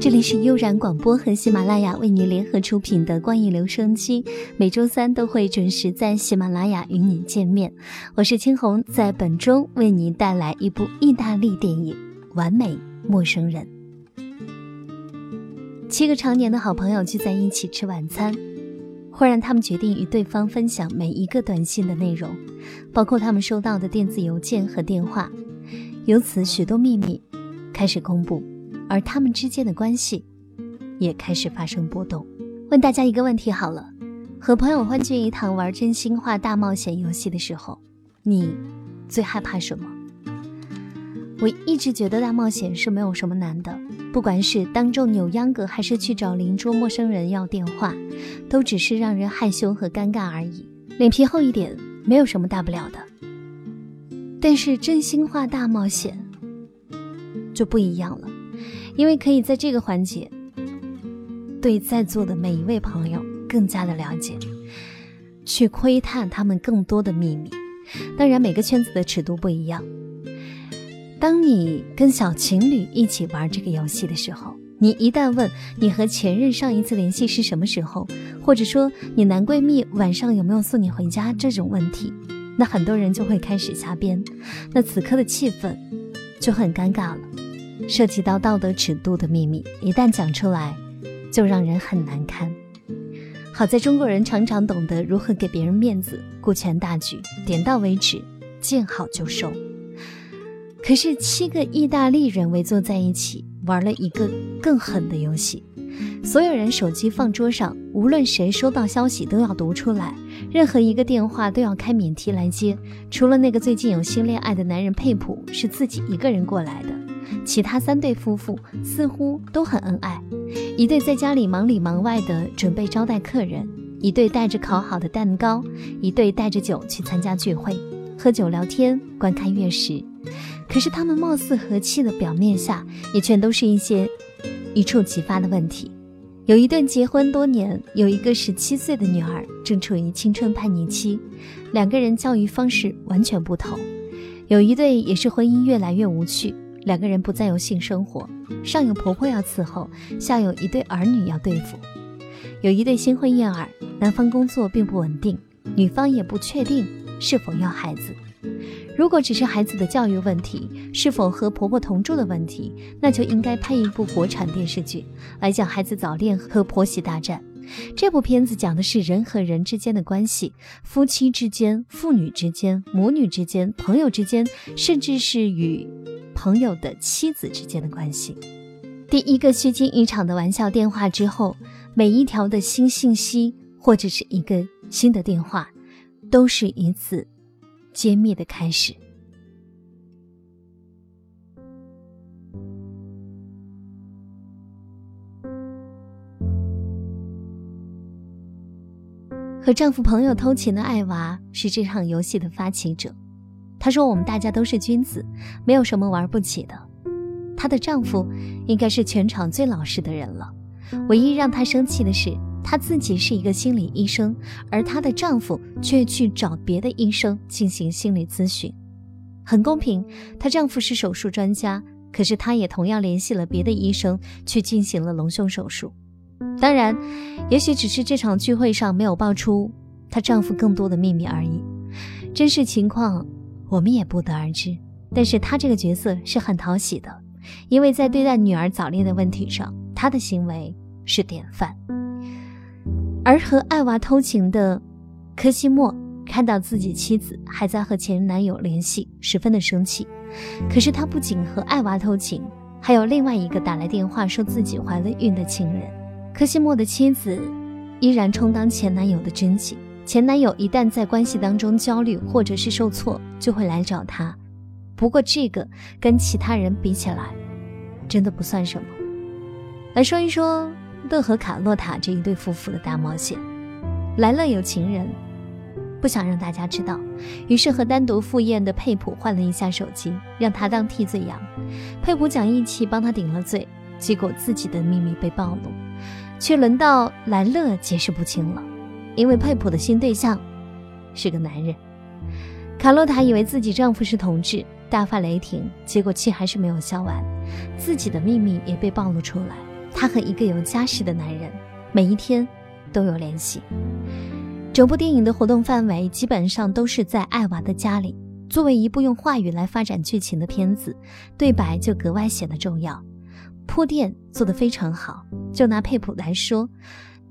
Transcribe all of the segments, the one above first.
这里是悠然广播和喜马拉雅为你联合出品的《光影留声机》，每周三都会准时在喜马拉雅与你见面。我是青红，在本周为你带来一部意大利电影《完美陌生人》。七个常年的好朋友聚在一起吃晚餐，忽然他们决定与对方分享每一个短信的内容，包括他们收到的电子邮件和电话。由此，许多秘密开始公布。而他们之间的关系也开始发生波动。问大家一个问题好了：和朋友欢聚一堂玩真心话大冒险游戏的时候，你最害怕什么？我一直觉得大冒险是没有什么难的，不管是当众扭秧歌，还是去找邻桌陌生人要电话，都只是让人害羞和尴尬而已。脸皮厚一点，没有什么大不了的。但是真心话大冒险就不一样了。因为可以在这个环节，对在座的每一位朋友更加的了解，去窥探他们更多的秘密。当然，每个圈子的尺度不一样。当你跟小情侣一起玩这个游戏的时候，你一旦问你和前任上一次联系是什么时候，或者说你男闺蜜晚上有没有送你回家这种问题，那很多人就会开始瞎编，那此刻的气氛就很尴尬了。涉及到道德尺度的秘密，一旦讲出来，就让人很难堪。好在中国人常常懂得如何给别人面子，顾全大局，点到为止，见好就收。可是七个意大利人围坐在一起，玩了一个更狠的游戏。所有人手机放桌上，无论谁收到消息都要读出来，任何一个电话都要开免提来接。除了那个最近有新恋爱的男人佩普是自己一个人过来的。其他三对夫妇似乎都很恩爱，一对在家里忙里忙外的准备招待客人，一对带着烤好的蛋糕，一对带着酒去参加聚会，喝酒聊天，观看月食。可是他们貌似和气的表面下，也全都是一些一触即发的问题。有一对结婚多年，有一个十七岁的女儿正处于青春叛逆期，两个人教育方式完全不同。有一对也是婚姻越来越无趣。两个人不再有性生活，上有婆婆要伺候，下有一对儿女要对付。有一对新婚燕尔，男方工作并不稳定，女方也不确定是否要孩子。如果只是孩子的教育问题，是否和婆婆同住的问题，那就应该拍一部国产电视剧来讲孩子早恋和婆媳大战。这部片子讲的是人和人之间的关系，夫妻之间、父女之间、母女之间、朋友之间，甚至是与。朋友的妻子之间的关系，第一个虚惊一场的玩笑电话之后，每一条的新信息或者是一个新的电话，都是一次揭秘的开始。和丈夫朋友偷情的艾娃是这场游戏的发起者。她说：“我们大家都是君子，没有什么玩不起的。”她的丈夫应该是全场最老实的人了。唯一让她生气的是，她自己是一个心理医生，而她的丈夫却去找别的医生进行心理咨询。很公平，她丈夫是手术专家，可是她也同样联系了别的医生去进行了隆胸手术。当然，也许只是这场聚会上没有爆出她丈夫更多的秘密而已。真实情况。我们也不得而知，但是他这个角色是很讨喜的，因为在对待女儿早恋的问题上，他的行为是典范。而和艾娃偷情的科西莫看到自己妻子还在和前男友联系，十分的生气。可是他不仅和艾娃偷情，还有另外一个打来电话说自己怀了孕的情人。科西莫的妻子依然充当前男友的真情。前男友一旦在关系当中焦虑或者是受挫，就会来找他。不过这个跟其他人比起来，真的不算什么。来说一说乐和卡洛塔这一对夫妇的大冒险。莱勒有情人，不想让大家知道，于是和单独赴宴的佩普换了一下手机，让他当替罪羊。佩普讲义气帮他顶了罪，结果自己的秘密被暴露，却轮到莱勒解释不清了。因为佩普的新对象是个男人，卡洛塔以为自己丈夫是同志，大发雷霆，结果气还是没有消完，自己的秘密也被暴露出来。她和一个有家室的男人每一天都有联系。整部电影的活动范围基本上都是在艾娃的家里。作为一部用话语来发展剧情的片子，对白就格外显得重要，铺垫做得非常好。就拿佩普来说，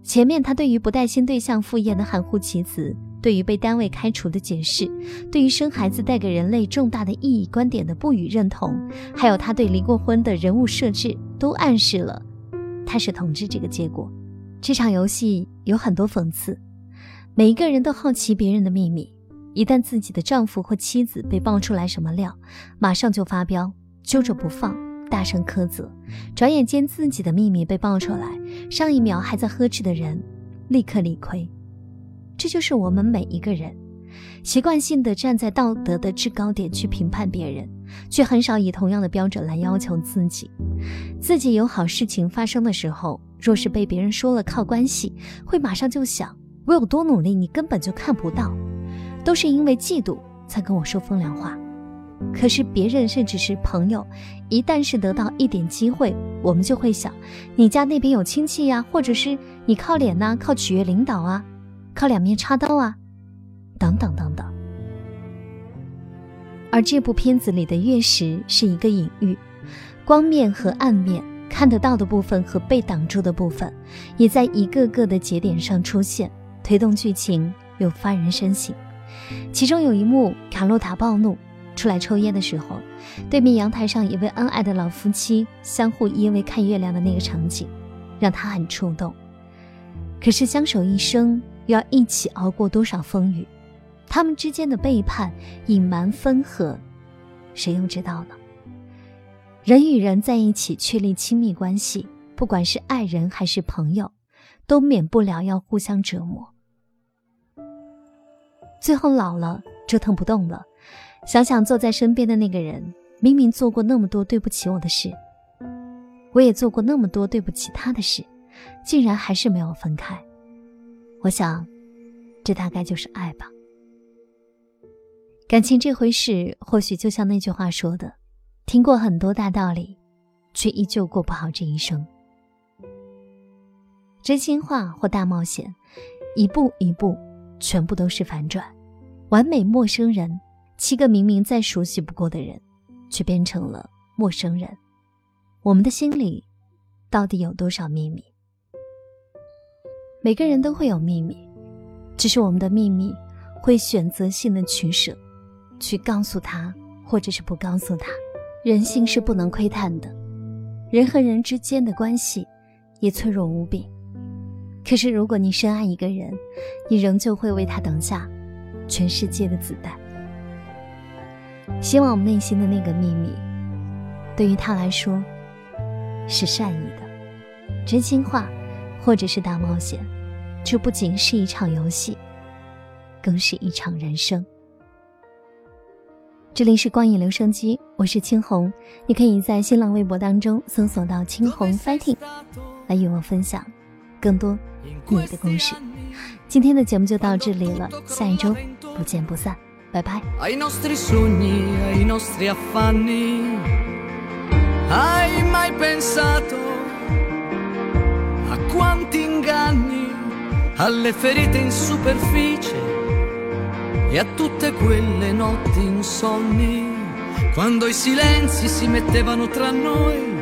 前面他对于不带薪对象赴宴的含糊其辞，对于被单位开除的解释，对于生孩子带给人类重大的意义观点的不予认同，还有他对离过婚的人物设置，都暗示了他是同志这个结果。这场游戏有很多讽刺，每一个人都好奇别人的秘密。一旦自己的丈夫或妻子被爆出来什么料，马上就发飙，揪着不放，大声苛责。转眼间自己的秘密被爆出来，上一秒还在呵斥的人，立刻理亏。这就是我们每一个人习惯性的站在道德的制高点去评判别人，却很少以同样的标准来要求自己。自己有好事情发生的时候，若是被别人说了靠关系，会马上就想我有多努力，你根本就看不到。都是因为嫉妒才跟我说风凉话，可是别人甚至是朋友，一旦是得到一点机会，我们就会想，你家那边有亲戚呀，或者是你靠脸呐，靠取悦领导啊，靠两面插刀啊，等等等等。而这部片子里的月食是一个隐喻，光面和暗面，看得到的部分和被挡住的部分，也在一个个的节点上出现，推动剧情又发人深省。其中有一幕，卡洛塔暴怒出来抽烟的时候，对面阳台上一位恩爱的老夫妻相互依偎看月亮的那个场景，让他很触动。可是相守一生，又要一起熬过多少风雨？他们之间的背叛、隐瞒、分合，谁又知道呢？人与人在一起确立亲密关系，不管是爱人还是朋友，都免不了要互相折磨。最后老了，折腾不动了。想想坐在身边的那个人，明明做过那么多对不起我的事，我也做过那么多对不起他的事，竟然还是没有分开。我想，这大概就是爱吧。感情这回事，或许就像那句话说的：听过很多大道理，却依旧过不好这一生。真心话或大冒险，一步一步。全部都是反转，完美陌生人，七个明明再熟悉不过的人，却变成了陌生人。我们的心里到底有多少秘密？每个人都会有秘密，只是我们的秘密会选择性的取舍，去告诉他，或者是不告诉他。人性是不能窥探的，人和人之间的关系也脆弱无比。可是，如果你深爱一个人，你仍旧会为他等下全世界的子弹。希望我们内心的那个秘密，对于他来说是善意的，真心话，或者是大冒险，这不仅是一场游戏，更是一场人生。这里是光影留声机，我是青红，你可以在新浪微博当中搜索到“青红 fighting”，来与我分享。更多你的故事今天的节目就到这里了下一周不见不散拜拜 ai nostri sogni ai nostri affanni. Hai mai pensato a quanti inganni alle ferite in superficie e a tutte quelle notti insonni? Quando i silenzi si mettevano tra noi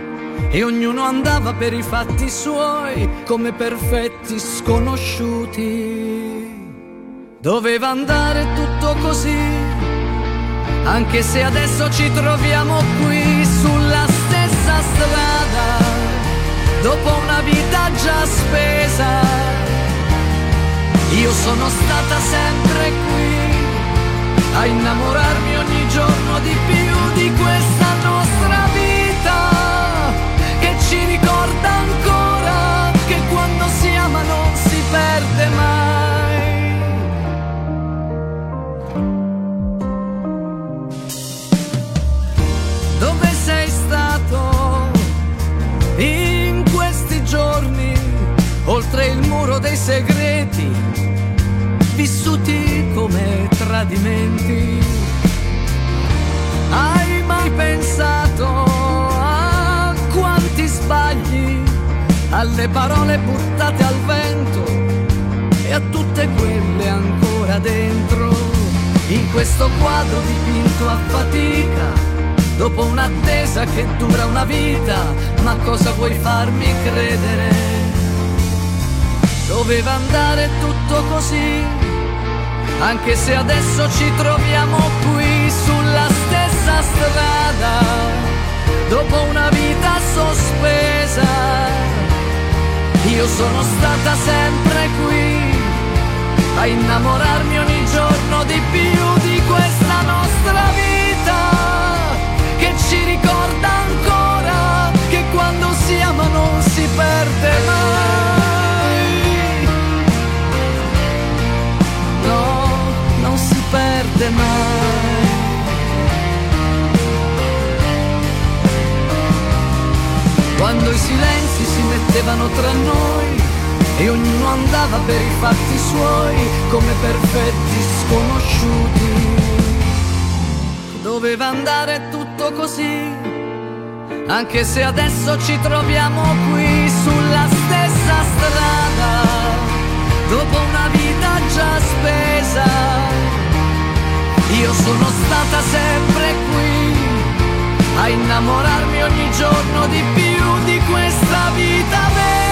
e ognuno andava per i fatti suoi come perfetti sconosciuti. Doveva andare tutto così, anche se adesso ci troviamo qui sulla stessa strada, dopo una vita già spesa. Io sono stata sempre qui a innamorarmi ogni giorno di più muro dei segreti, vissuti come tradimenti? Hai mai pensato? alle parole buttate al vento e a tutte quelle ancora dentro, in questo quadro dipinto a fatica. Dopo un'attesa che dura una vita, ma cosa vuoi farmi credere? Doveva andare tutto così, anche se adesso ci troviamo qui sulla stessa strada, dopo una vita sospesa. Io sono stata sempre qui a innamorarmi ogni giorno tra noi e ognuno andava per i fatti suoi come perfetti sconosciuti. Doveva andare tutto così, anche se adesso ci troviamo qui sulla stessa strada, dopo una vita già spesa. Io sono stata sempre qui a innamorarmi ogni giorno di più di questa vita vera